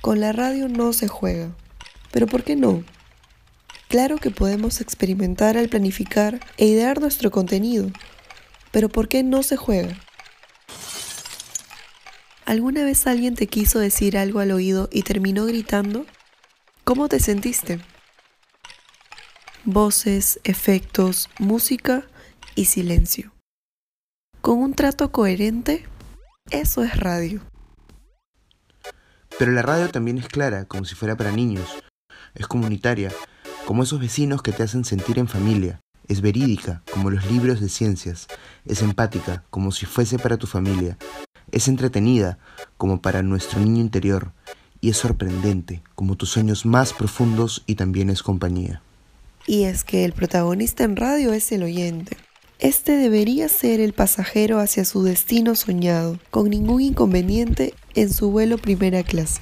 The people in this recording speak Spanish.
Con la radio no se juega. ¿Pero por qué no? Claro que podemos experimentar al planificar e idear nuestro contenido, pero ¿por qué no se juega? ¿Alguna vez alguien te quiso decir algo al oído y terminó gritando? ¿Cómo te sentiste? Voces, efectos, música y silencio. Con un trato coherente, eso es radio. Pero la radio también es clara, como si fuera para niños. Es comunitaria, como esos vecinos que te hacen sentir en familia. Es verídica, como los libros de ciencias. Es empática, como si fuese para tu familia. Es entretenida, como para nuestro niño interior. Y es sorprendente, como tus sueños más profundos y también es compañía. Y es que el protagonista en radio es el oyente. Este debería ser el pasajero hacia su destino soñado, con ningún inconveniente en su vuelo primera clase.